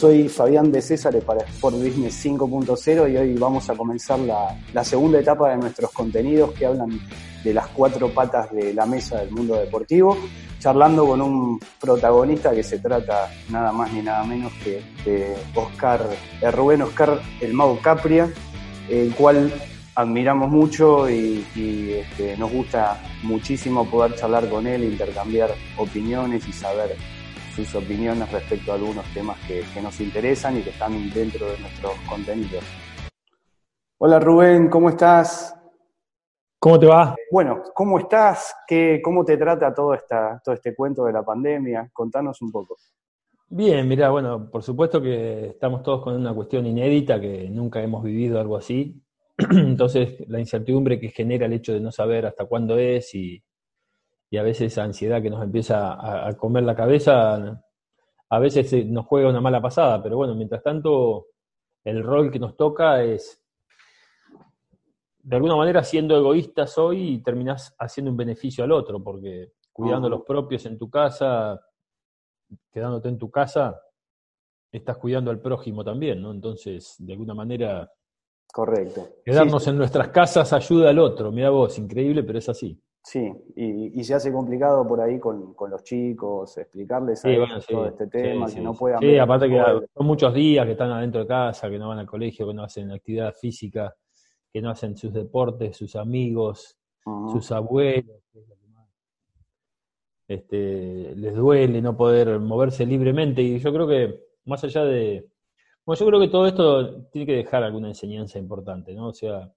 Soy Fabián de César para Sport Business 5.0 y hoy vamos a comenzar la, segunda etapa de nuestros contenidos que hablan de las cuatro patas de la mesa del mundo deportivo, charlando con un protagonista que se trata nada más ni nada menos que de Oscar, de Rubén Oscar El Mago Capria, el cual admiramos mucho y, y este, nos gusta muchísimo poder charlar con él, intercambiar opiniones y saber sus opiniones respecto a algunos temas que, que, nos interesan y que están dentro de nuestros contenidos. Hola Rubén, ¿cómo estás? ¿Cómo te va? Bueno, ¿cómo estás? ¿Qué, ¿Cómo te trata todo, esta, todo este cuento de la pandemia? Contanos un poco. Bien, mira, bueno, por supuesto que estamos todos con una cuestión inédita, que nunca hemos vivido algo así. Entonces, la incertidumbre que genera el hecho de no saber hasta cuándo es y, y a veces esa ansiedad que nos empieza a, a, comer la cabeza, a veces nos juega una mala pasada, pero bueno, mientras tanto, el rol que nos toca es, de alguna manera, siendo egoístas hoy y terminás haciendo un beneficio al otro, porque cuidando a los propios en tu casa, quedándote en tu casa, estás cuidando al prójimo también, ¿no? Entonces, de alguna manera... Correcto. Quedarnos sí, en nuestras casas ayuda al otro, mira vos, increíble, pero es así. Sí, y, y, se hace complicado por ahí con, con los chicos, explicarles sí, bueno, todo este tema, sí, que no puedan... Sí, aparte que son muchos días que están adentro de casa, que no van al colegio, que no hacen actividad física, que no hacen sus deportes, sus amigos, uh -huh. sus abuelos. Este, les duele no poder moverse libremente y yo creo que más allá de... Bueno, yo creo que todo esto tiene que dejar alguna enseñanza importante, ¿no? O sea,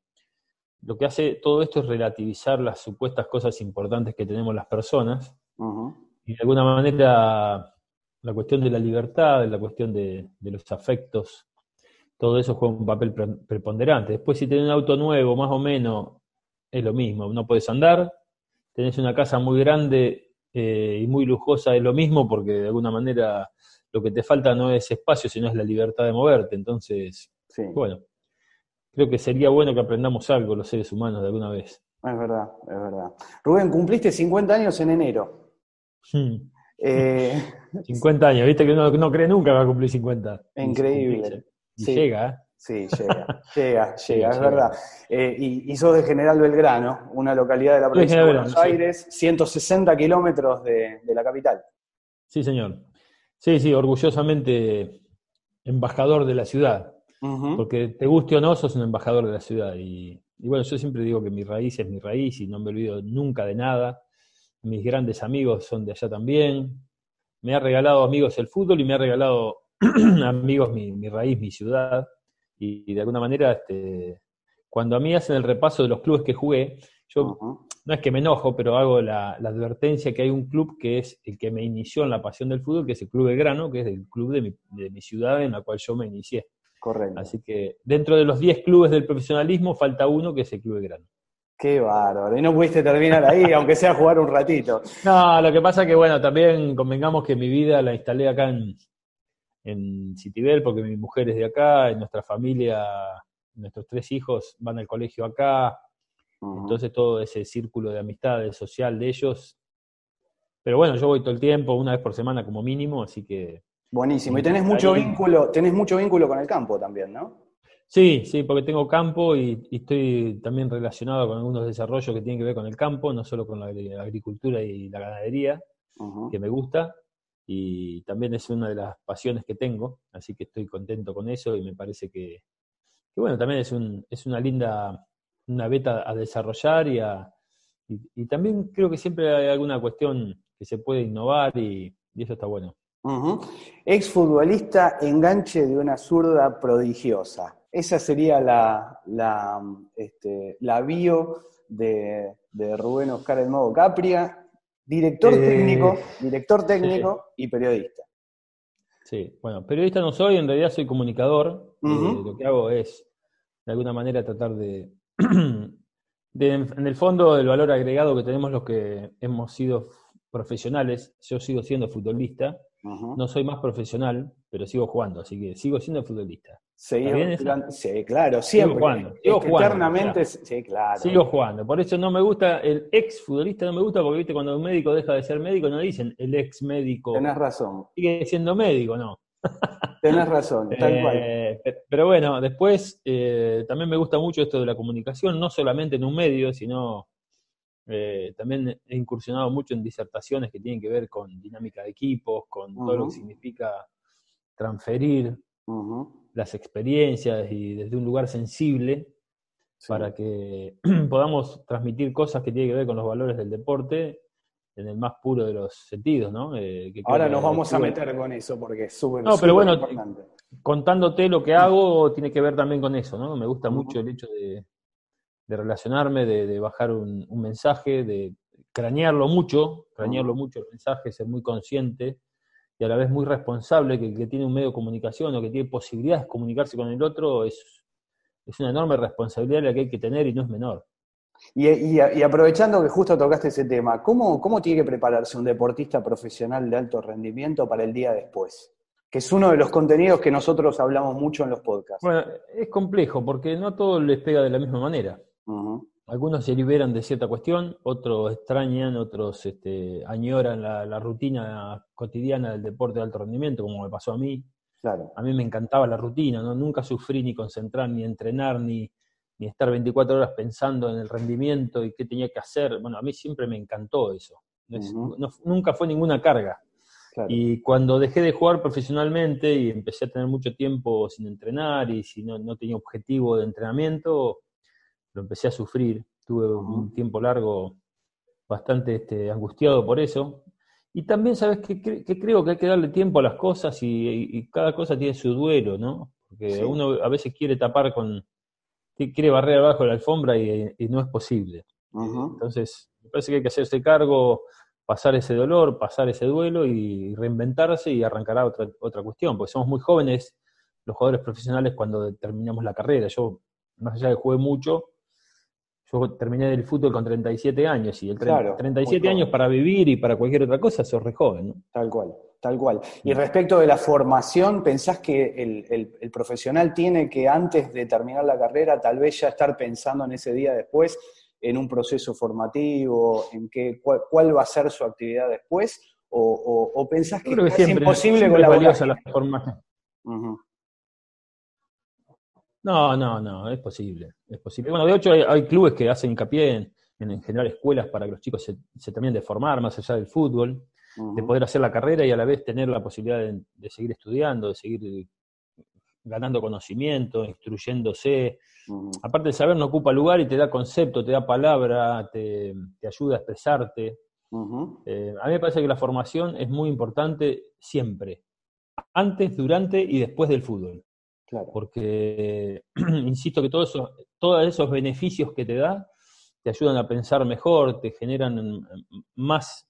lo que hace todo esto es relativizar las supuestas cosas importantes que tenemos las personas uh -huh. y de alguna manera la cuestión de la libertad, la cuestión de, de, los afectos, todo eso juega un papel preponderante. Después si tenés un auto nuevo, más o menos, es lo mismo, no puedes andar, tenés una casa muy grande eh, y muy lujosa, es lo mismo porque de alguna manera lo que te falta no es espacio, sino es la libertad de moverte. Entonces, sí. bueno, creo que sería bueno que aprendamos algo los seres humanos de alguna vez. Es verdad, es verdad. Rubén, cumpliste 50 años en enero. Hmm. Eh, 50 años, viste que uno no cree nunca que va a cumplir 50. Increíble. Y sí. llega, ¿eh? Sí, llega, llega, llega, es verdad. Eh, y, y, sos de General Belgrano, una localidad de la provincia de Buenos Aires, sí. 160 kilómetros de, de la capital. Sí, señor. Sí, sí, orgullosamente embajador de la ciudad. Uh -huh. Porque te guste o no, sos un embajador de la ciudad. Y, y, bueno, yo siempre digo que mi raíz es mi raíz y no me olvido nunca de nada. Mis grandes amigos son de allá también. Me ha regalado amigos el fútbol y me ha regalado amigos mi, mi, raíz, mi ciudad. Y, y, de alguna manera, este, cuando a mí hacen el repaso de los clubes que jugué, yo uh -huh. no es que me enojo, pero hago la, la, advertencia que hay un club que es el que me inició en la pasión del fútbol, que es el Club Belgrano, que es el club de mi, de mi ciudad en la cual yo me inicié. Correcto. Así que dentro de los 10 clubes del profesionalismo falta uno que es el Club de Grano. Qué bárbaro. Y no pudiste terminar ahí, aunque sea jugar un ratito. No, lo que pasa que, bueno, también convengamos que mi vida la instalé acá en, en Citibel, porque mi mujer es de acá, y nuestra familia, nuestros tres hijos van al colegio acá. Uh -huh. Entonces todo ese círculo de amistades social de ellos. Pero bueno, yo voy todo el tiempo, una vez por semana como mínimo, así que Buenísimo. Y tenés mucho vínculo, tenés mucho vínculo con el campo también, ¿no? Sí, sí, porque tengo campo y, y, estoy también relacionado con algunos desarrollos que tienen que ver con el campo, no solo con la agricultura y la ganadería, uh -huh. que me gusta, y también es una de las pasiones que tengo, así que estoy contento con eso y me parece que, que bueno, también es, un, es una linda, una beta a desarrollar y, a, y, y, también creo que siempre hay alguna cuestión que se puede innovar y, y eso está bueno. Uh -huh. Exfutbolista enganche de una zurda prodigiosa. Esa sería la, la, este, la bio de, de, Rubén Oscar El Modo Capria, director eh, técnico, director técnico sí. y periodista. Sí, bueno, periodista no soy, en realidad soy comunicador. Eh, lo que hago es, de alguna manera, tratar de, en el fondo, el valor agregado que tenemos los que hemos sido profesionales, yo sigo siendo futbolista, no soy más profesional, pero sigo jugando, así que sigo siendo futbolista. sí, claro, siempre. Sigo jugando. Sigo jugando eternamente, sí, claro. Sigo jugando. Por eso no me gusta, el ex futbolista no me gusta, porque viste, cuando un médico deja de ser médico, no dicen el ex médico. Tenés razón. Sigue siendo médico, no. Tenés razón, tal cual. Eh, pero bueno, después eh, también me gusta mucho esto de la comunicación, no solamente en un medio, sino eh, también he incursionado mucho en disertaciones que tienen que ver con dinámica de equipos, con todo lo que significa transferir las experiencias y desde un lugar sensible para que podamos transmitir cosas que tienen que ver con los valores del deporte en el más puro de los sentidos, ¿no? Eh, Ahora nos vamos a meter con eso porque es súper No, pero bueno, contándote lo que hago tiene que ver también con eso, ¿no? Me gusta mucho el hecho de, de relacionarme, de, bajar un, mensaje, de cranearlo mucho, cranearlo mucho el mensaje, ser muy consciente y a la vez muy responsable que que tiene un medio de comunicación o que tiene posibilidades de comunicarse con el otro es, es una enorme responsabilidad la que hay que tener y no es menor. Y, aprovechando que justo tocaste ese tema, ¿cómo, ¿cómo tiene que prepararse un deportista profesional de alto rendimiento para el día después? que es uno de los contenidos que nosotros hablamos mucho en los podcasts. Bueno, es complejo porque no a todos les pega de la misma manera. Algunos se liberan de cierta cuestión, otros extrañan, otros este, añoran la, rutina cotidiana del deporte de alto rendimiento, como me pasó a mí. Claro. A mí me encantaba la rutina, ¿no? nunca sufrí ni concentrar, ni entrenar, ni, ni estar 24 horas pensando en el rendimiento y qué tenía que hacer. Bueno, a mí siempre me encantó eso. nunca fue ninguna carga. Y cuando dejé de jugar profesionalmente y empecé a tener mucho tiempo sin entrenar y si no, no tenía objetivo de entrenamiento, lo empecé a sufrir, tuve un tiempo largo bastante este, angustiado por eso. Y también, ¿sabes que, creo que hay que darle tiempo a las cosas y, cada cosa tiene su duelo, ¿no? Porque uno a veces quiere tapar con, quiere barrer abajo de la alfombra y, no es posible. Entonces, me parece que hay que hacerse cargo, pasar ese dolor, pasar ese duelo y reinventarse y arrancará otra, otra cuestión, porque somos muy jóvenes los jugadores profesionales cuando terminamos la carrera. Yo, más allá de que jugué mucho, yo terminé del fútbol con 37 años y el 37 años para vivir y para cualquier otra cosa sos re joven, ¿no? Tal cual, tal cual. Y respecto de la formación, ¿pensás que el, profesional tiene que antes de terminar la carrera tal vez ya estar pensando en ese día después, en un proceso formativo, en qué, cuál, va a ser su actividad después? ¿O, pensás que, es imposible con la valiosa la formación? No, no, no, es posible, es posible. Bueno, de hecho hay, clubes que hacen hincapié en, en, generar escuelas para que los chicos se, terminen de formar más allá del fútbol, de poder hacer la carrera y a la vez tener la posibilidad de, seguir estudiando, de seguir ganando conocimiento, instruyéndose. Aparte el saber no ocupa lugar y te da concepto, te da palabra, te, ayuda a expresarte. Eh, a mí me parece que la formación es muy importante siempre, antes, durante y después del fútbol. Porque, insisto que todos esos, todos esos beneficios que te da te ayudan a pensar mejor, te generan más,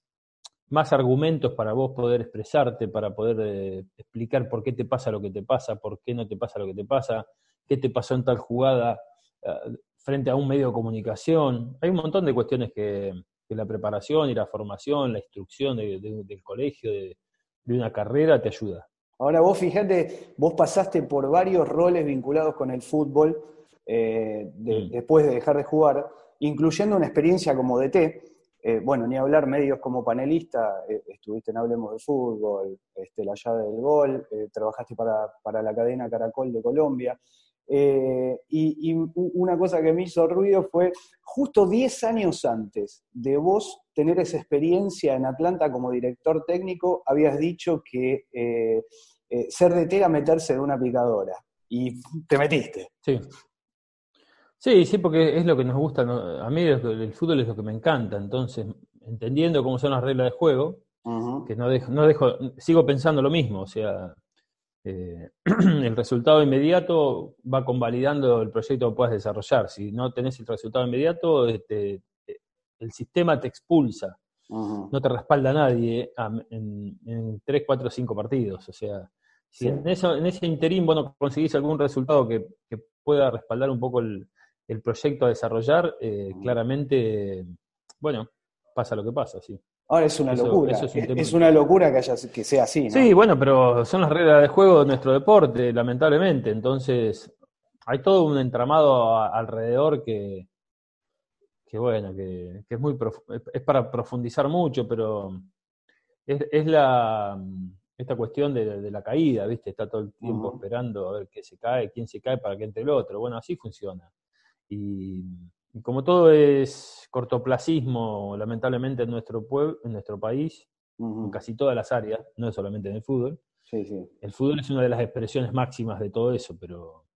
más argumentos para vos poder expresarte, para poder eh, explicar por qué te pasa lo que te pasa, por qué no te pasa lo que te pasa, qué te pasó en tal jugada ah, frente a un medio de comunicación. Hay un montón de cuestiones que, la preparación y la formación, la instrucción del colegio, de, de una carrera te ayuda. Ahora vos fíjate, vos pasaste por varios roles vinculados con el fútbol eh, mm. después de dejar de jugar, incluyendo una experiencia como DT. Eh, bueno, ni hablar medios como panelista, eh, estuviste en Hablemos de Fútbol, este, La llave del gol, trabajaste para, para, la cadena Caracol de Colombia. y, una cosa que me hizo ruido fue justo 10 años antes de vos tener esa experiencia en Atlanta como director técnico, habías dicho que eh, ser de tela meterse en una picadora. Y te metiste. Sí. Sí, sí, porque es lo que nos gusta. A mí el, fútbol es lo que me encanta. Entonces, entendiendo cómo son las reglas de juego, que no dejo, no dejo, sigo pensando lo mismo. O sea, eh, el resultado inmediato va convalidando el proyecto que puedas desarrollar. Si no tenés el resultado inmediato, este, el sistema te expulsa. No te respalda nadie en, en 3, 4, 5 partidos. O sea, Si en, eso, en ese interín bueno, conseguís algún resultado que, pueda respaldar un poco el, proyecto a desarrollar, eh, claramente, bueno, pasa lo que pasa, sí. Ahora es una locura. es, una locura que, haya, que sea así. ¿no? Sí, bueno, pero son las reglas de juego de nuestro deporte, lamentablemente. Entonces, hay todo un entramado alrededor que, que bueno, que, es muy es para profundizar mucho, pero es, la esta cuestión de, la caída, ¿viste? Está todo el tiempo esperando a ver qué se cae, quién se cae para que entre el otro. Bueno, así funciona. Y, como todo es cortoplacismo, lamentablemente en nuestro pueblo, en nuestro país, en casi todas las áreas, no es solamente en el fútbol. El fútbol es una de las expresiones máximas de todo eso, pero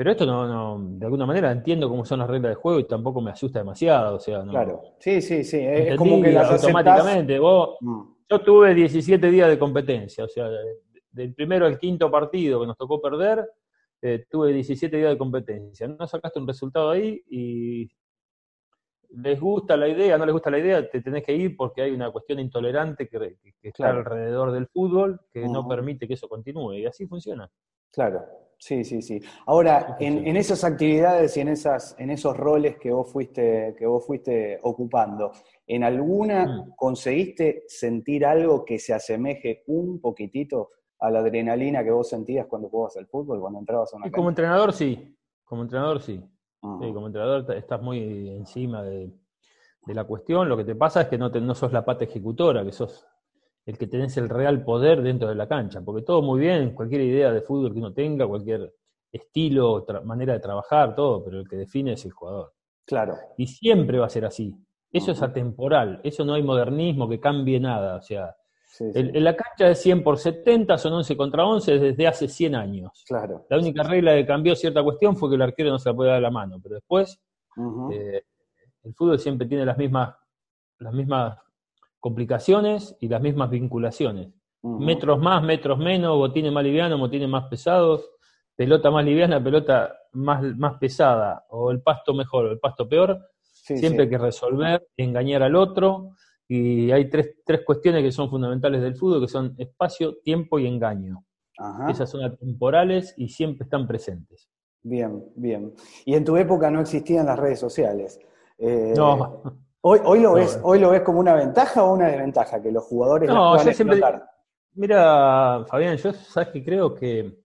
pero esto no, no, de alguna manera entiendo cómo son las reglas de juego y tampoco me asusta demasiado, o sea, no. Claro, sí, sí, sí, es como que las automáticamente. Vos, mm. Yo tuve 17 días de competencia, o sea, del primero al quinto partido que nos tocó perder, eh, tuve 17 días de competencia. No sacaste un resultado ahí y les gusta la idea, no les gusta la idea, te tenés que ir porque hay una cuestión intolerante que, está alrededor del fútbol que no permite que eso continúe. Y así funciona. Claro, sí, sí, sí. Ahora, en, esas actividades y en, esas, en esos roles que vos fuiste, que vos fuiste ocupando, ¿en alguna mm. conseguiste sentir algo que se asemeje un poquitito a la adrenalina que vos sentías cuando jugabas al fútbol, cuando entrabas a una y Como entrenador sí, como entrenador sí. sí. Como entrenador estás muy encima de, la cuestión. Lo que te pasa es que no, te, no sos la pata ejecutora, que sos el que tenés el real poder dentro de la cancha, porque todo muy bien, cualquier idea de fútbol que uno tenga, cualquier estilo, manera de trabajar, todo, pero el que define es el jugador. Claro. Y siempre va a ser así. Eso es atemporal, eso no hay modernismo que cambie nada, o sea, en la cancha de 100 por 70 son 11 contra 11 desde hace 100 años. Claro. La única regla que cambió cierta cuestión fue que el arquero no se la puede dar la mano, pero después eh, el fútbol siempre tiene las mismas, las mismas complicaciones y las mismas vinculaciones. Metros más, metros menos, botines más livianos, botines más pesados, pelota más liviana, pelota más, más pesada, o el pasto mejor o el pasto peor. Siempre hay que resolver, engañar al otro. Y hay tres, tres cuestiones que son fundamentales del fútbol, que son espacio, tiempo y engaño. Esas son atemporales y siempre están presentes. Bien, bien. Y en tu época no existían las redes sociales. Eh, no. Hoy, hoy, lo ves, ¿Hoy lo ves como una ventaja o una desventaja? Que los jugadores no, yo siempre, Mira, Fabián, yo sabes que creo que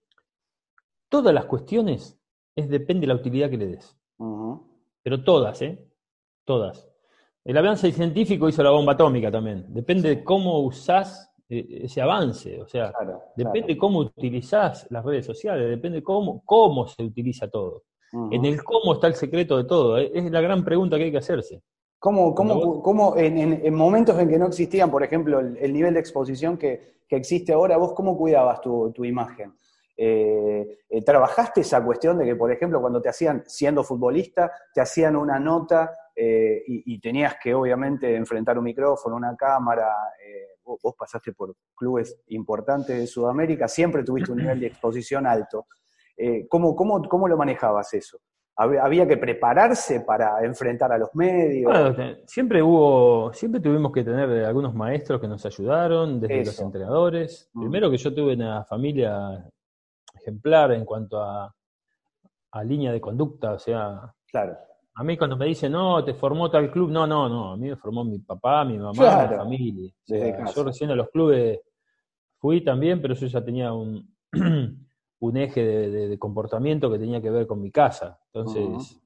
todas las cuestiones es depende de la utilidad que le des. Pero todas, ¿eh? Todas. El avance científico hizo la bomba atómica también. Depende de cómo usás eh, ese avance. O sea, depende de cómo utilizás las redes sociales, depende de cómo, cómo se utiliza todo. En el cómo está el secreto de todo. ¿eh? Es la gran pregunta que hay que hacerse. ¿Cómo, cómo, cómo en, momentos en que no existían, por ejemplo, el, nivel de exposición que, existe ahora, vos cómo cuidabas tu, imagen? Eh, eh, ¿Trabajaste esa cuestión de que, por ejemplo, cuando te hacían, siendo futbolista, te hacían una nota eh, y, tenías que obviamente enfrentar un micrófono, una cámara, vos, vos, pasaste por clubes importantes de Sudamérica, siempre tuviste un nivel de exposición alto. ¿cómo, cómo, cómo lo manejabas eso? Había que prepararse para enfrentar a los medios. siempre hubo, siempre tuvimos que tener algunos maestros que nos ayudaron, desde los entrenadores. Mm. Primero que yo tuve una familia ejemplar en cuanto a, a línea de conducta, o sea, claro. A mí cuando me dicen, no, te formó tal club, no, no, no, a mí me formó mi papá, mi mamá, mi familia. yo recién a los clubes fui también, pero yo ya tenía un, un eje de, comportamiento que tenía que ver con mi casa. Entonces,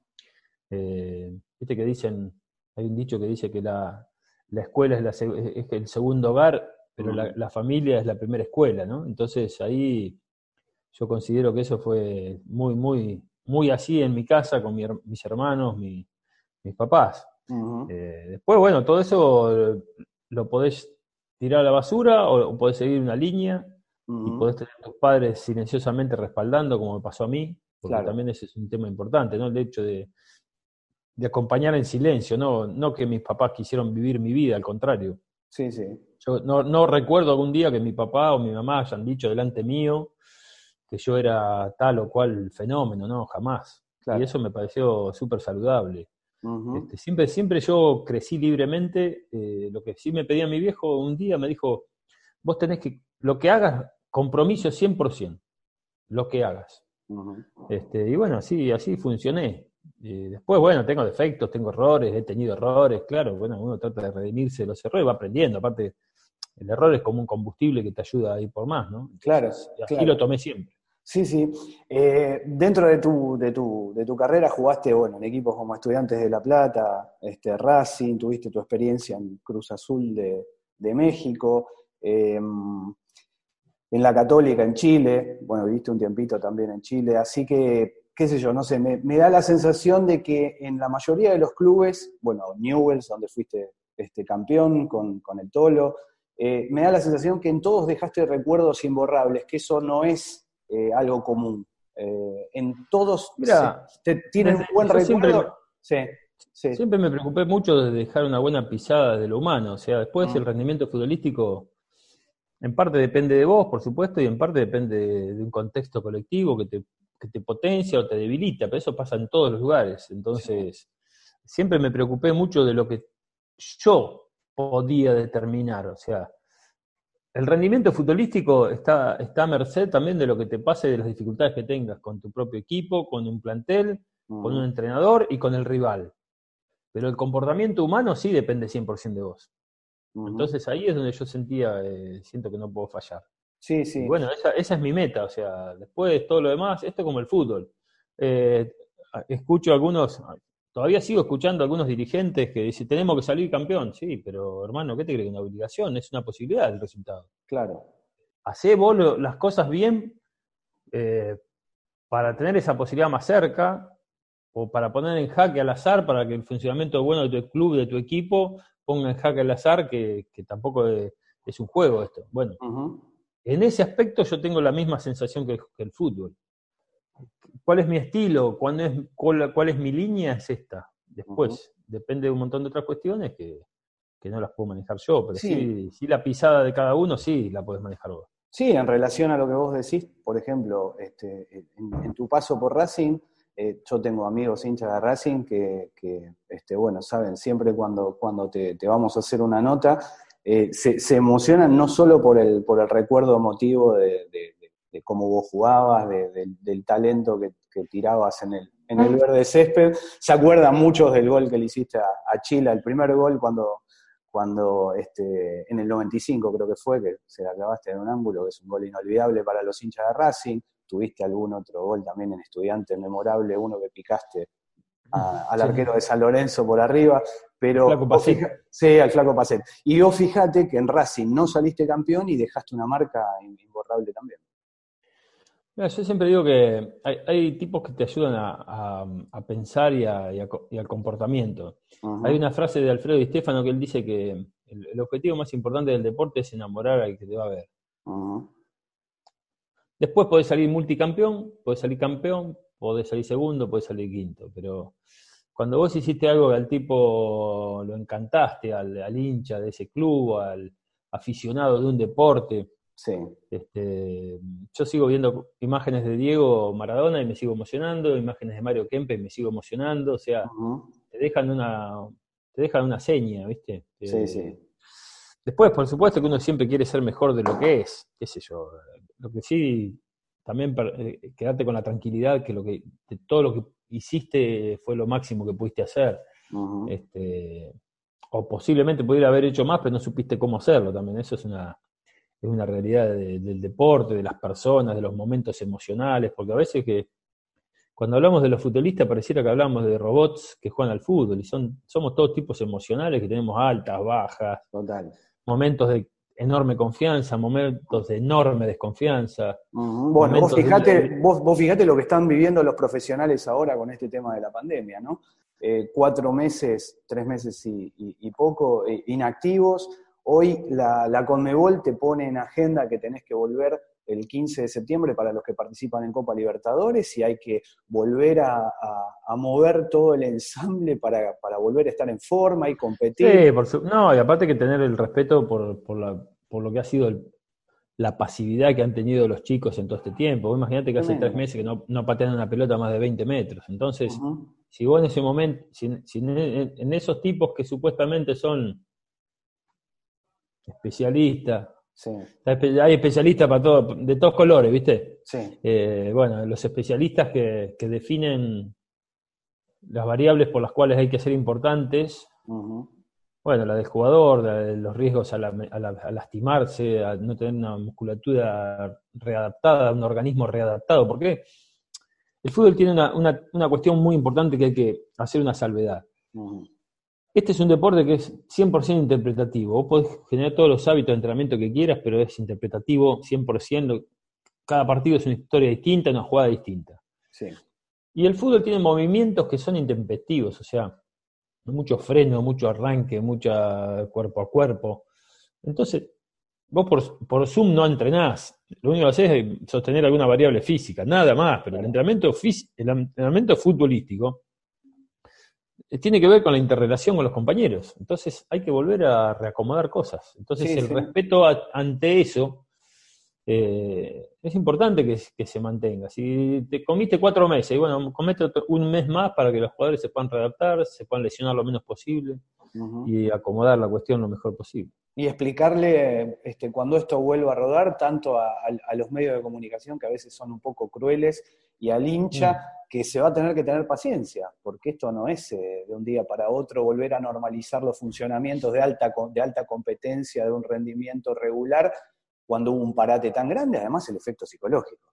eh, viste que dicen, hay un dicho que dice que la, escuela es, el segundo hogar, pero la, familia es la primera escuela, ¿no? Entonces ahí yo considero que eso fue muy, muy, muy así en mi casa, con mis hermanos, mis papás. Eh, después, bueno, todo eso lo podés tirar a la basura o podés seguir una línea y podés tener a tus padres silenciosamente respaldando, como me pasó a mí, porque también ese es un tema importante, ¿no? El hecho de, acompañar en silencio, ¿no? No que mis papás quisieron vivir mi vida, al contrario. Sí, sí. Yo no, recuerdo algún día que mi papá o mi mamá hayan dicho delante mío que yo era tal o cual fenómeno, no, jamás. Y eso me pareció súper saludable. Este, siempre, siempre yo crecí libremente. Eh, lo que sí me pedía mi viejo un día me dijo, vos tenés que, lo que hagas, compromiso 100%, lo que hagas. este, y bueno, así, así funcioné. después, bueno, tengo defectos, tengo errores, he tenido errores, claro, bueno, uno trata de redimirse de los errores, va aprendiendo, aparte, el error es como un combustible que te ayuda a ir por más, ¿no? claro. Así lo tomé siempre. Sí, sí. Eh, dentro de tu, de, tu, de tu carrera jugaste bueno, en equipos como Estudiantes de La Plata, este, Racing, tuviste tu experiencia en Cruz Azul de, México, em, en la Católica en Chile, bueno, viviste un tiempito también en Chile, así que, qué sé yo, no sé, me, da la sensación de que en la mayoría de los clubes, bueno, Newells, donde fuiste este, campeón con, con el Tolo, eh, me da la sensación que en todos dejaste recuerdos imborrables, que eso no es eh, algo común. Eh, en todos Mira, tienen un buen recuerdo. Siempre, me preocupé mucho de dejar una buena pisada de lo humano. O sea, después el rendimiento futbolístico en parte depende de vos, por supuesto, y en parte depende de, un contexto colectivo que te, que te, potencia o te debilita, pero eso pasa en todos los lugares. Entonces, siempre me preocupé mucho de lo que yo podía determinar. O sea, el rendimiento futbolístico está, está a merced también de lo que te pase, de las dificultades que tengas con tu propio equipo, con un plantel, con un entrenador y con el rival. Pero el comportamiento humano sí depende 100% de vos. Entonces ahí es donde yo sentía, eh, siento que no puedo fallar. Sí, sí. bueno, esa, esa, es mi meta, o sea, después todo lo demás, esto es como el fútbol. Eh, escucho algunos, Todavía sigo escuchando algunos dirigentes que dicen, tenemos que salir campeón. Sí, pero hermano, ¿qué te crees? Una obligación, es una posibilidad el resultado. Claro. Hacé vos las cosas bien eh, para tener esa posibilidad más cerca o para poner en jaque al azar para que el funcionamiento bueno de tu club, de tu equipo, ponga en jaque al azar, que, tampoco es, un juego esto. Bueno, en ese aspecto yo tengo la misma sensación que el fútbol cuál es mi estilo, cuál es, cuál, es mi línea, es esta. Después, depende de un montón de otras cuestiones que, no las puedo manejar yo, pero sí. sí. la pisada de cada uno sí la puedes manejar vos. Sí, en relación a lo que vos decís, por ejemplo, este, en, tu paso por Racing, eh, yo tengo amigos hinchas de Racing que, este, bueno, saben, siempre cuando, cuando te, vamos a hacer una nota, eh, se, emocionan no solo por el, por el recuerdo emotivo de, de cómo vos jugabas, del talento que, tirabas en el, en el verde césped. Se acuerdan muchos del gol que le hiciste a, Chile, el primer gol cuando, cuando este, en el 95 creo que fue, que se la clavaste en un ángulo, que es un gol inolvidable para los hinchas de Racing. Tuviste algún otro gol también en estudiante memorable, uno que picaste al arquero de San Lorenzo por arriba, pero sí, al flaco Pacet. Y vos fíjate que en Racing no saliste campeón y dejaste una marca imborrable también yo siempre digo que hay, tipos que te ayudan a, pensar y, al comportamiento. Hay una frase de Alfredo Di Stefano que él dice que el, objetivo más importante del deporte es enamorar al que te va a ver. Después podés salir multicampeón, podés salir campeón, podés salir segundo, podés salir quinto, pero cuando vos hiciste algo que al tipo lo encantaste, al hincha de ese club, al aficionado de un deporte, Sí. Este, yo sigo viendo imágenes de Diego Maradona y me sigo emocionando, imágenes de Mario Kempe y me sigo emocionando, o sea, te dejan una te dejan una seña, ¿viste? Sí, eh, sí. Después, por supuesto que uno siempre quiere ser mejor de lo que es, qué sé yo. Lo que sí, también eh, quedarte con la tranquilidad que, lo que todo lo que hiciste fue lo máximo que pudiste hacer. este, o posiblemente pudiera haber hecho más, pero no supiste cómo hacerlo también. Eso es una, es una realidad del deporte, de las personas, de los momentos emocionales, porque a veces que cuando hablamos de los futbolistas pareciera que hablamos de robots que juegan al fútbol y son somos todos tipos emocionales que tenemos altas, bajas, momentos de enorme confianza, momentos de enorme desconfianza. Bueno, vos fijate, vos, vos fijate lo que están viviendo los profesionales ahora con este tema de la pandemia, ¿no? Eh, cuatro meses, tres meses y, poco eh, inactivos, Hoy la, Conmebol te pone en agenda que tenés que volver el 15 de septiembre para los que participan en Copa Libertadores y hay que volver a, mover todo el ensamble para, volver a estar en forma y competir. Sí, por no, y aparte que tener el respeto por, por, lo que ha sido la pasividad que han tenido los chicos en todo este tiempo. imagínate que hace tres meses que no, no, patean una pelota más de 20 metros. Entonces, si vos en ese momento, si, en esos tipos que supuestamente son especialista Hay especialistas para todo, de todos colores, ¿viste? Sí. Eh, bueno, los especialistas que, definen las variables por las cuales hay que ser importantes. Bueno, la del jugador, los riesgos a, lastimarse, a no tener una musculatura readaptada, un organismo readaptado. Porque el fútbol tiene una, cuestión muy importante que hay que hacer una salvedad. Este es un deporte que es 100% interpretativo. Vos podés generar todos los hábitos de entrenamiento que quieras, pero es interpretativo 100%. Cada partido es una historia distinta, una jugada distinta. Sí. Y el fútbol tiene movimientos que son intempestivos, o sea, mucho freno, mucho arranque, mucho cuerpo a cuerpo. Entonces, vos por, por, Zoom no entrenás. Lo único que haces es sostener alguna variable física, nada más. Pero el entrenamiento, el entrenamiento futbolístico tiene que ver con la interrelación con los compañeros. Entonces hay que volver a reacomodar cosas. Entonces el respeto ante eso eh, es importante que, se mantenga. Si te comiste cuatro meses, y bueno, comete un mes más para que los jugadores se puedan readaptar, se puedan lesionar lo menos posible y acomodar la cuestión lo mejor posible. Y explicarle este, cuando esto vuelva a rodar, tanto a, los medios de comunicación, que a veces son un poco crueles, y al hincha, mm que se va a tener que tener paciencia, porque esto no es eh, de un día para otro volver a normalizar los funcionamientos de alta, de alta competencia, de un rendimiento regular, cuando hubo un parate tan grande, además el efecto psicológico.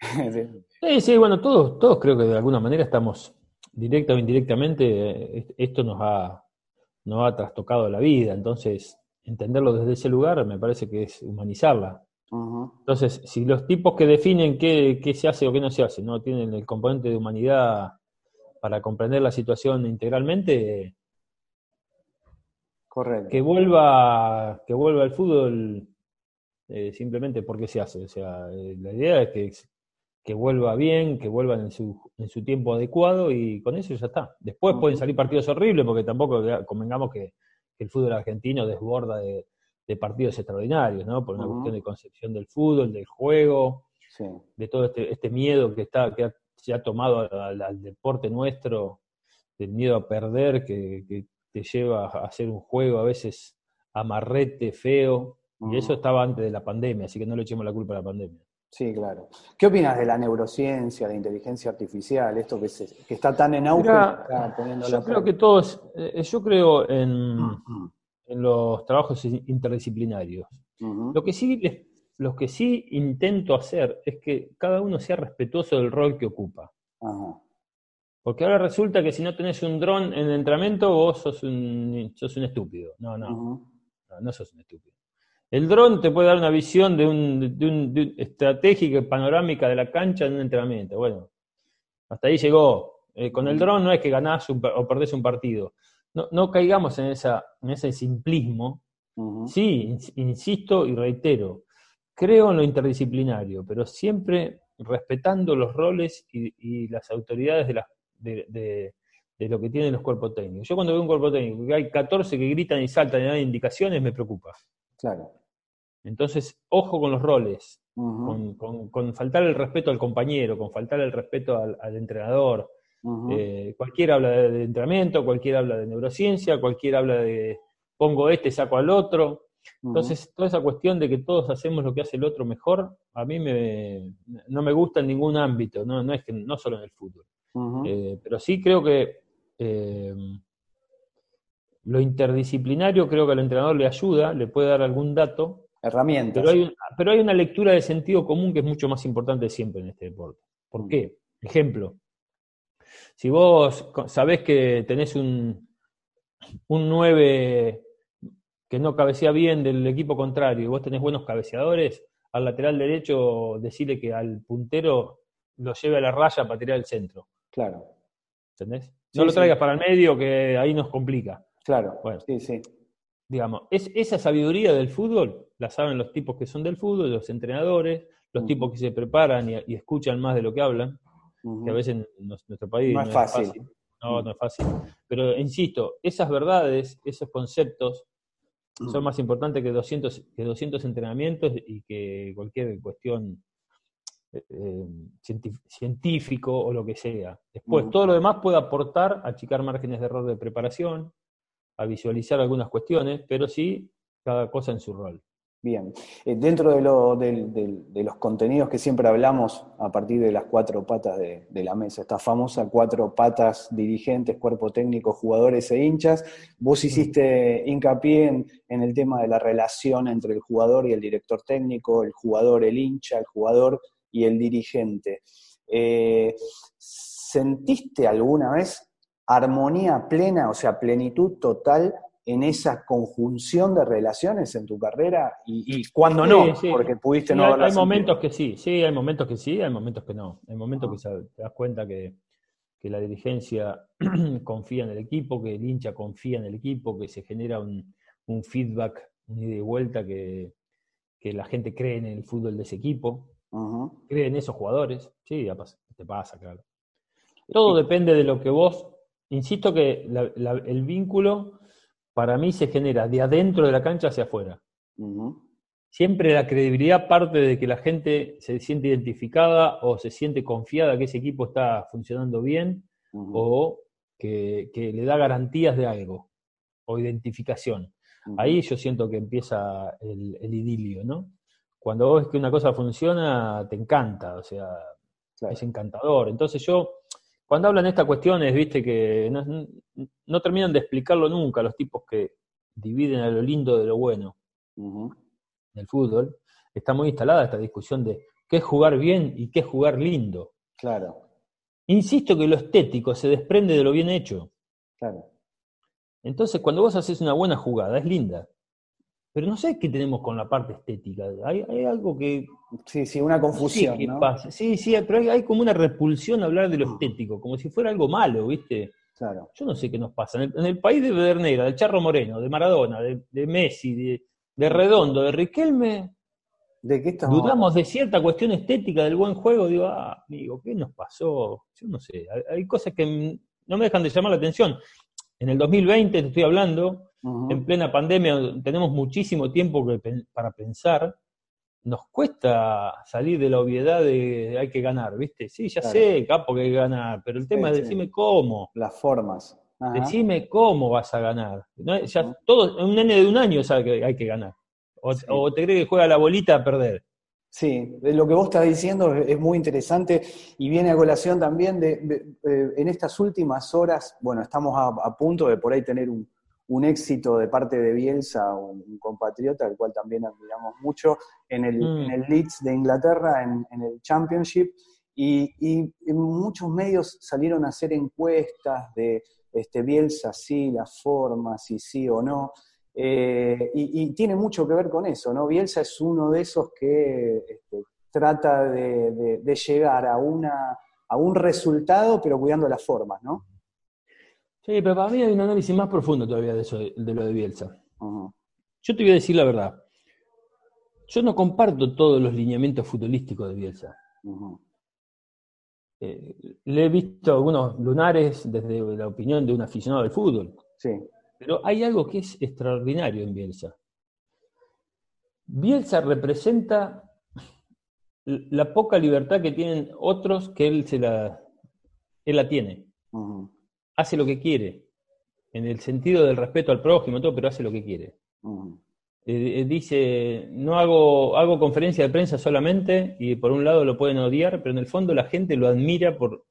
sí, sí, bueno, todos, todos creo que de alguna manera estamos, directa o indirectamente, eh, esto nos ha, nos ha trastocado la vida, entonces entenderlo desde ese lugar me parece que es humanizarla. Entonces, si los tipos que definen qué, se hace o qué no se hace no tienen el componente de humanidad para comprender la situación integralmente, Correcto. que vuelva, que vuelva el fútbol eh, simplemente porque se hace. O sea, eh, la idea es que, que vuelva bien, que vuelvan en su, en su tiempo adecuado y con eso ya está. Después pueden salir partidos horribles porque tampoco convengamos que el fútbol argentino desborda de, de partidos extraordinarios, ¿no? Por una cuestión de concepción del fútbol, del juego, de todo este, este, miedo que está, que se ha tomado al, deporte nuestro, del miedo a perder, que, te lleva a hacer un juego a veces amarrete, feo, y eso estaba antes de la pandemia, así que no le echemos la culpa a la pandemia. Sí, claro. ¿Qué opinas de la neurociencia, de inteligencia artificial, esto que, que está tan en auge? yo creo que todos, eh, yo creo en, en los trabajos interdisciplinarios. Lo que sí lo que sí intento hacer es que cada uno sea respetuoso del rol que ocupa. Porque ahora resulta que si no tenés un dron en el entrenamiento, vos sos un, sos un estúpido. No, no, no, sos un estúpido. El dron te puede dar una visión de un, de un, estratégica y panorámica de la cancha en un entrenamiento. Bueno, hasta ahí llegó. Eh, con el dron no es que ganás o perdés un partido no, caigamos en, esa, en ese simplismo. Sí, insisto y reitero, creo en lo interdisciplinario, pero siempre respetando los roles y, las autoridades de, de, lo que tienen los cuerpos técnicos. Yo cuando veo un cuerpo técnico que hay 14 que gritan y saltan y dan indicaciones, me preocupa. Claro. Entonces, ojo con los roles, con, faltar el respeto al compañero, con faltar el respeto al entrenador, eh, cualquiera habla de, entrenamiento, cualquiera habla de neurociencia, cualquiera habla de pongo este, saco al otro. Entonces, toda esa cuestión de que todos hacemos lo que hace el otro mejor, a mí me, no me gusta en ningún ámbito, no, no es que no solo en el fútbol. Eh, pero sí creo que eh, lo interdisciplinario creo que al entrenador le ayuda, le puede dar algún dato. Herramientas. Pero hay, pero hay una lectura de sentido común que es mucho más importante siempre en este deporte. ¿Por qué? Ejemplo, si vos sabés que tenés un, un 9 que no cabecea bien del equipo contrario y vos tenés buenos cabeceadores, al lateral derecho decirle que al puntero lo lleve a la raya para tirar el centro. Claro. ¿Entendés? No lo traigas para el medio que ahí nos complica. Claro. Bueno, sí, sí. Digamos, es, esa sabiduría del fútbol la saben los tipos que son del fútbol, los entrenadores, los tipos que se preparan y, escuchan más de lo que hablan que a veces en nuestro país no, es, fácil. No, no es fácil. Pero insisto, esas verdades, esos conceptos, son más importantes que 200, que 200 entrenamientos y que cualquier cuestión eh, eh, científico o lo que sea. Después, todo lo demás puede aportar a achicar márgenes de error de preparación, a visualizar algunas cuestiones, pero sí cada cosa en su rol. Bien, eh, dentro de, lo, de, los contenidos que siempre hablamos a partir de las cuatro patas de, la mesa, esta famosa cuatro patas dirigentes, cuerpo técnico, jugadores e hinchas, vos hiciste hincapié en, el tema de la relación entre el jugador y el director técnico, el jugador, el hincha, el jugador y el dirigente. Eh, ¿Sentiste alguna vez armonía plena, o sea, plenitud total en esa conjunción de relaciones en tu carrera y, cuando no, porque pudiste no Hay, momentos que sí, sí, hay momentos que sí, hay momentos que no. Hay momentos que te das cuenta que, la dirigencia confía en el equipo, que el hincha confía en el equipo, que se genera un, feedback, un ida y vuelta, que, la gente cree en el fútbol de ese equipo, cree en esos jugadores. Sí, te pasa, claro. Todo depende de lo que vos, insisto que el vínculo para mí se genera de adentro de la cancha hacia afuera. Siempre la credibilidad parte de que la gente se siente identificada o se siente confiada que ese equipo está funcionando bien o que, le da garantías de algo o identificación. Ahí yo siento que empieza el, idilio, ¿no? Cuando ves que una cosa funciona, te encanta, o sea, es encantador. Entonces yo cuando hablan de estas cuestiones, viste, que no, terminan de explicarlo nunca, los tipos que dividen a lo lindo de lo bueno en el fútbol, está muy instalada esta discusión de qué es jugar bien y qué es jugar lindo. Claro. Insisto que lo estético se desprende de lo bien hecho. Claro. Entonces, cuando vos haces una buena jugada, es linda. Pero no sé qué tenemos con la parte estética. Hay, algo que. Sí, sí, una confusión. qué Pasa. Sí, sí, pero hay, como una repulsión a hablar de lo estético, como si fuera algo malo, ¿viste? Claro. Yo no sé qué nos pasa. En el, país de Bederneira, del Charro Moreno, de Maradona, de, Messi, de, Redondo, de Riquelme, ¿De qué dudamos de cierta cuestión estética del buen juego. Digo, ah, amigo, ¿qué nos pasó? Yo no sé. hay cosas que no me dejan de llamar la atención. En el 2020, te estoy hablando, en plena pandemia tenemos muchísimo tiempo para pensar, nos cuesta salir de la obviedad de hay que ganar, ¿viste? Sí, ya sé, capo, que hay que ganar, pero el tema es decime cómo. Las formas. Decime cómo vas a ganar. Ya todo, un nene de un año sabe que hay que ganar. O, te cree que juega la bolita a perder. Sí, lo que vos estás diciendo es muy interesante y viene a colación también de, en estas últimas horas, bueno, estamos a punto de por ahí tener un, un éxito de parte de Bielsa, un, compatriota, al cual también admiramos mucho, en el, mm. Leeds de Inglaterra, en, el Championship, y, muchos medios salieron a hacer encuestas de este, Bielsa sí, las formas, si sí o no, eh, y, tiene mucho que ver con eso, ¿no? Bielsa es uno de esos que este, trata de, llegar a, una, a un resultado, pero cuidando las formas, ¿no? Sí, pero para mí hay un análisis más profundo todavía de eso, de lo de Bielsa. Yo te voy a decir la verdad. Yo no comparto todos los lineamientos futbolísticos de Bielsa. Eh, le he visto algunos lunares desde la opinión de un aficionado del fútbol. Sí. Pero hay algo que es extraordinario en Bielsa. Bielsa representa la poca libertad que tienen otros que él se la, él la tiene hace lo que quiere, en el sentido del respeto al prójimo, todo, pero hace lo que quiere. Eh, eh, dice, no hago, hago conferencia de prensa solamente y por un lado lo pueden odiar, pero en el fondo la gente lo admira por,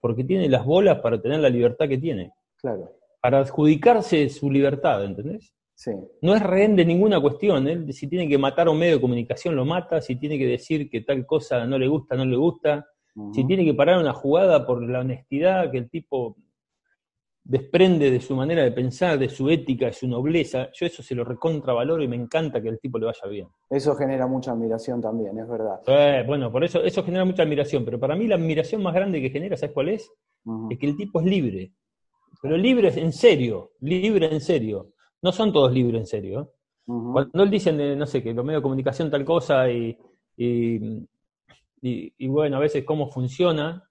porque tiene las bolas para tener la libertad que tiene. Claro. Para adjudicarse su libertad, ¿entendés? Sí. No es rehén de ninguna cuestión. Él, si tiene que matar a un medio de comunicación, lo mata. Si tiene que decir que tal cosa no le gusta, no le gusta. Si tiene que parar una jugada por la honestidad que el tipo desprende de su manera de pensar, de su ética, de su nobleza, yo eso se lo recontravaloro y me encanta que el tipo le vaya bien. Eso genera mucha admiración también, es verdad. Eh, bueno, por eso eso genera mucha admiración, pero para mí la admiración más grande que genera, ¿sabes cuál es? Es que el tipo es libre. Pero libre en serio, libre en serio. No son todos libres en serio. ¿eh? Cuando él dice, no sé, que los medios de comunicación tal cosa y, y, y bueno, a veces cómo funciona,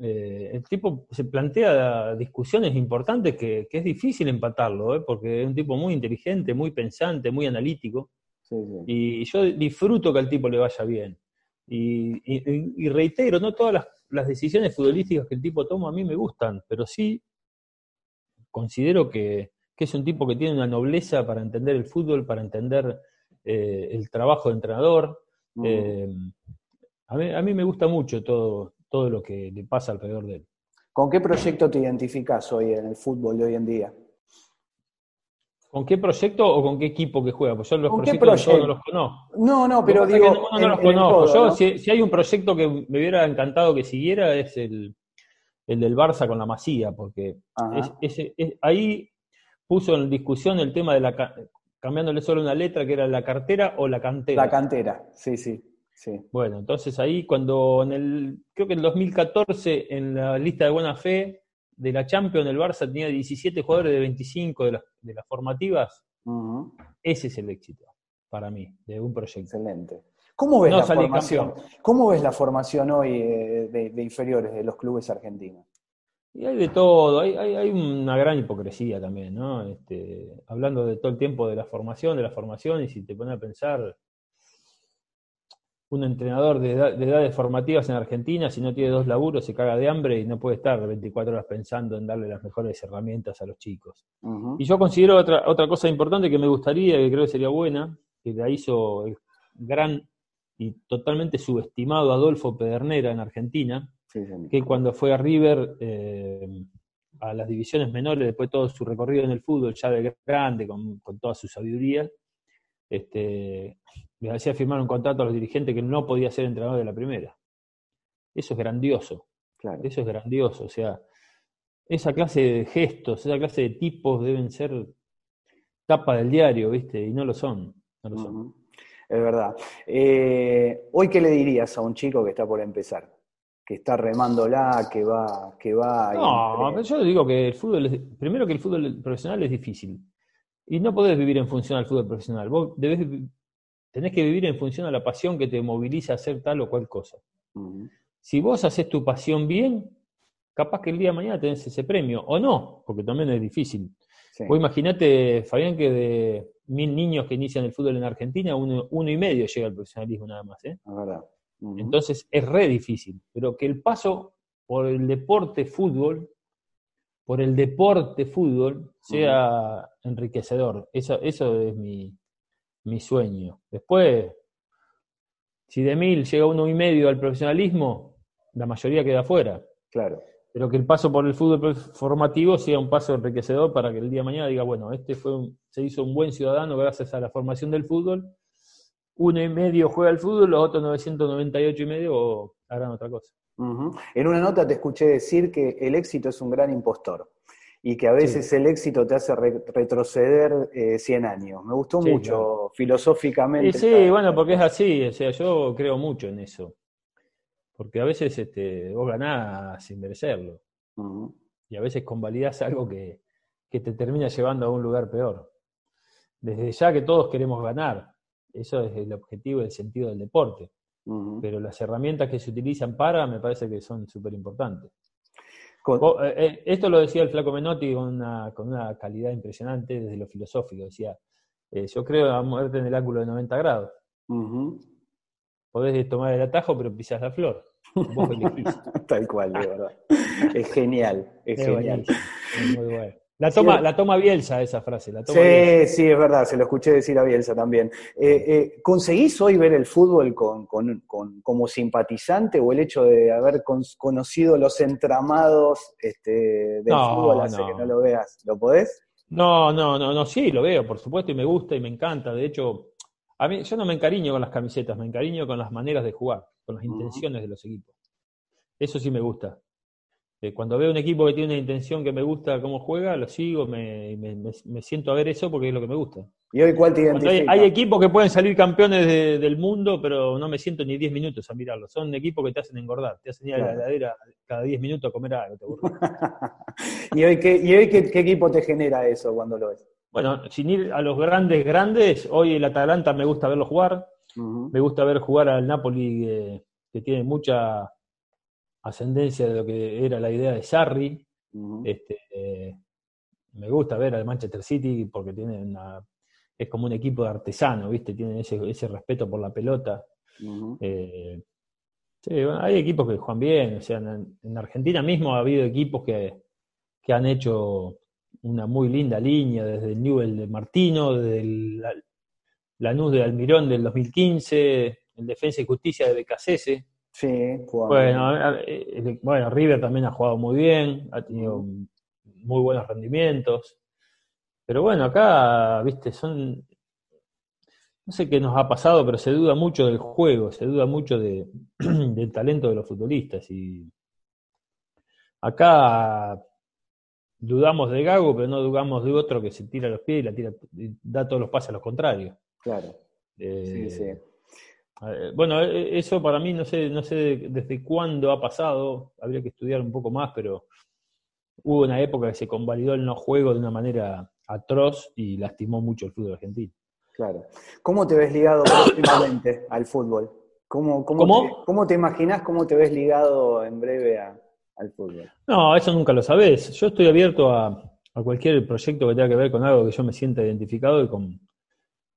eh, el tipo se plantea discusiones importantes que, es difícil empatarlo, ¿eh? porque es un tipo muy inteligente, muy pensante, muy analítico. Y yo disfruto que al tipo le vaya bien. Y, reitero, no todas las, decisiones futbolísticas que el tipo toma a mí me gustan, pero sí considero que, es un tipo que tiene una nobleza para entender el fútbol, para entender eh, el trabajo de entrenador. Eh, a, mí, a, mí, me gusta mucho todo, todo lo que le pasa alrededor de él. ¿Con qué proyecto te identificas hoy en el fútbol de hoy en día? ¿Con qué proyecto o con qué equipo que juega? Pues yo los proyectos no los conozco. No, no, pero digo. No, los conozco. yo, si, hay un proyecto que me hubiera encantado que siguiera, es el, del Barça con la Masía, porque ahí puso en discusión el tema de la. cambiándole solo una letra, que era la cartera o la cantera. La cantera, sí, sí. Sí. Bueno, entonces ahí cuando en el, creo que en el 2014, en la lista de buena fe de la Champions, el Barça tenía 17 jugadores de 25 de las, de las formativas, ese es el éxito para mí, de un proyecto. Excelente. ¿Cómo ves, la, formación? ¿Cómo ves la formación hoy eh, de, inferiores de los clubes argentinos? Y hay de todo, hay, hay, una gran hipocresía también, ¿no? Este, hablando de todo el tiempo de la formación, de la formación, y si te pones a pensar, un entrenador de, edades formativas en Argentina, si no tiene dos laburos, se caga de hambre y no puede estar 24 horas pensando en darle las mejores herramientas a los chicos. Y yo considero otra, otra cosa importante que me gustaría, que creo que sería buena, que la hizo el gran y totalmente subestimado Adolfo Pedernera en Argentina, que cuando fue a River eh, a las divisiones menores, después de todo su recorrido en el fútbol, ya de grande, con, con toda su sabiduría, este, le hacía firmar un contrato a los dirigentes que no podía ser entrenador de la primera. Eso es grandioso. Claro. Eso es grandioso. O sea, esa clase de gestos, esa clase de tipos deben ser tapa del diario, ¿viste? Y no lo son. No lo son. Es verdad. Eh, Hoy, ¿qué le dirías a un chico que está por empezar? Que está remándola, que va, que va. No, yo digo que el fútbol, es, primero que el fútbol profesional es difícil. Y no podés vivir en función al fútbol profesional. Vos debés, tenés que vivir en función a la pasión que te moviliza a hacer tal o cual cosa. Si vos haces tu pasión bien, capaz que el día de mañana tenés ese premio, o no, porque también es difícil. Vos imaginate, Fabián, que de mil niños que inician el fútbol en Argentina, uno, y medio llega al profesionalismo nada más. ¿eh? Entonces es re difícil, pero que el paso por el deporte fútbol por el deporte fútbol sea enriquecedor. Eso, eso es mi, mi, sueño. Después, si de mil llega uno y medio al profesionalismo, la mayoría queda fuera. Claro. Pero que el paso por el fútbol formativo sea un paso enriquecedor para que el día de mañana diga, bueno, este fue se hizo un buen ciudadano gracias a la formación del fútbol. Uno y medio juega al fútbol, los otros 998 y medio harán otra cosa. En una nota te escuché decir que el éxito es un gran impostor y que a veces el éxito te hace retroceder 100 eh, años. Me gustó mucho filosóficamente. sí, bueno, porque es así, o sea, yo creo mucho en eso. Porque a veces este, vos ganás sin merecerlo. Y a veces convalidás algo que, que te termina llevando a un lugar peor. Desde ya que todos queremos ganar. Eso es el objetivo y el sentido del deporte pero las herramientas que se utilizan para me parece que son súper importantes. Eh, eh, esto lo decía el Flaco Menotti con una, con una calidad impresionante desde lo filosófico. Decía, eh, yo creo a muerte en el ángulo de 90 grados. Podés tomar el atajo, pero pisas la flor. Tal cual, de verdad. Es genial, es, genial. Es muy bueno. La toma, la toma Bielsa esa frase. La sí, sí, es verdad, se lo escuché decir a Bielsa también. Eh, eh, ¿Conseguís hoy ver el fútbol con, como simpatizante o el hecho de haber conocido los entramados este, del fútbol hace que no lo veas? ¿Lo podés? No, no, no, no, sí, lo veo, por supuesto, y me gusta y me encanta. De hecho, a mí, yo no me encariño con las camisetas, me encariño con las maneras de jugar, con las intenciones de los equipos. Eso sí me gusta cuando veo un equipo que tiene una intención que me gusta cómo juega, lo sigo, me, siento a ver eso porque es lo que me gusta. ¿Y hoy cuál te? Hay, equipos que pueden salir campeones del mundo, pero no me siento ni 10 minutos a mirarlos. Son equipos que te hacen engordar, te hacen ir a la heladera cada 10 minutos a comer algo. ¿Y hoy, qué, y hoy qué, equipo te genera eso cuando lo ves? Bueno, sin ir a los grandes, grandes, hoy el Atalanta me gusta verlo jugar. Me gusta ver jugar al Napoli, que tiene mucha ascendencia de lo que era la idea de Sarri. este, eh, me gusta ver al Manchester City porque tiene una, es como un equipo de artesano, ¿viste? Tienen ese, ese respeto por la pelota. Eh, hay equipos que juegan bien, o sea, en, Argentina mismo ha habido equipos que, que, han hecho una muy linda línea, desde el Newell de Martino, desde Lanús de Almirón del 2015, el Defensa y Justicia de Becasese. Sí, bueno, eh, bueno, River también ha jugado muy bien, ha tenido muy buenos rendimientos. Pero bueno, acá, viste, son. No sé qué nos ha pasado, pero se duda mucho del juego, se duda mucho de, del talento de los futbolistas. Y acá dudamos de Gago, pero no dudamos de otro que se tira los pies y, la tira, da todos los pases a los contrarios. Claro. sí, sí. Bueno, e, eso para mí no sé, no sé desde cuándo ha pasado, habría que estudiar un poco más, pero hubo una época que se convalidó el no juego de una manera atroz y lastimó mucho el fútbol argentino. Claro. ¿Cómo te ves ligado próximamente al fútbol? ¿Cómo, cómo, ¿Cómo? Te, ¿Cómo te imaginas cómo te ves ligado en breve al fútbol? No, eso nunca lo sabés. Yo estoy abierto a, a, cualquier proyecto que tenga que ver con algo que yo me sienta identificado y, con,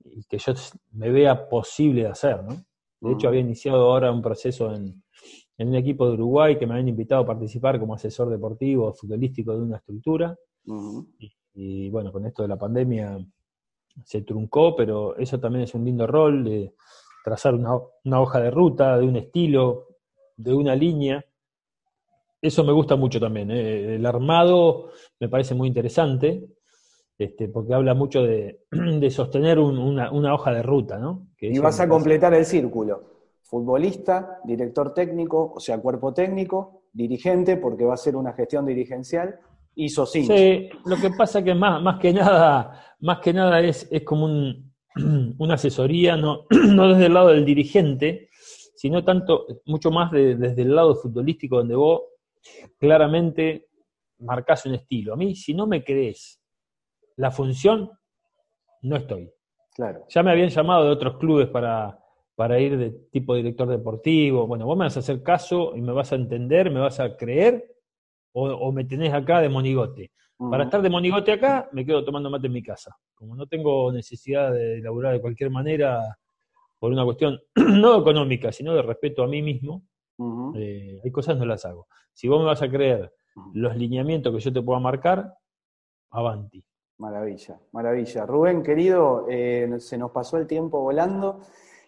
y que yo me vea posible hacer, ¿no? De hecho, había iniciado ahora un proceso en, en, un equipo de Uruguay que me habían invitado a participar como asesor deportivo, futbolístico de una estructura. Uh -huh. y, y, bueno, con esto de la pandemia se truncó, pero eso también es un lindo rol de trazar una, una hoja de ruta, de un estilo, de una línea. Eso me gusta mucho también. ¿eh? El armado me parece muy interesante. Este, porque habla mucho de, de sostener un, una, una, hoja de ruta, ¿no? Que y vas a completar el círculo. Futbolista, director técnico, o sea, cuerpo técnico, dirigente, porque va a ser una gestión dirigencial, y socios. Sí, lo que pasa que más, más que nada, más que nada es, es como un, una asesoría, no, no desde el lado del dirigente, sino tanto, mucho más de, desde el lado futbolístico, donde vos claramente marcás un estilo. A mí, si no me crees la función, no estoy. Claro. Ya me habían llamado de otros clubes para, para ir de tipo director deportivo. Bueno, vos me vas a hacer caso y me vas a entender, me vas a creer, o, o me tenés acá de monigote. Uh -huh. Para estar de monigote acá, me quedo tomando mate en mi casa. Como no tengo necesidad de laburar de cualquier manera por una cuestión no económica, sino de respeto a mí mismo, uh -huh. eh, hay cosas no las hago. Si vos me vas a creer uh -huh. los lineamientos que yo te pueda marcar, avanti. Maravilla, maravilla. Rubén, querido, eh, se nos pasó el tiempo volando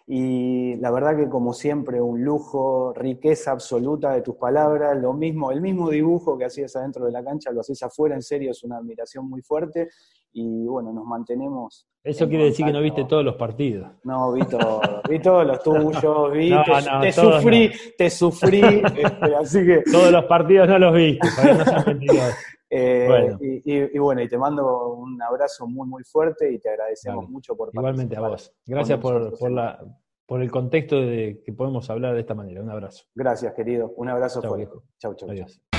y la verdad que como siempre un lujo, riqueza absoluta de tus palabras, lo mismo, el mismo dibujo que hacías adentro de la cancha, lo haces afuera, en serio, es una admiración muy fuerte y bueno, nos mantenemos. Eso quiere contacto. decir que no viste todos los partidos. No, vi todo, vi todos los tuyos, vi, no, te, no, te sufrí, te sufrí, este, así que... Todos los partidos no los no eh, bueno. Y, y, y, bueno, y te mando un abrazo muy, muy fuerte y te agradecemos vale. mucho por Igualmente a vos. Gracias por, por, la, por el contexto de que podemos hablar de esta manera. Un abrazo. Gracias, querido. Un abrazo chau, fuerte. Chau, chau. Adiós. Chau.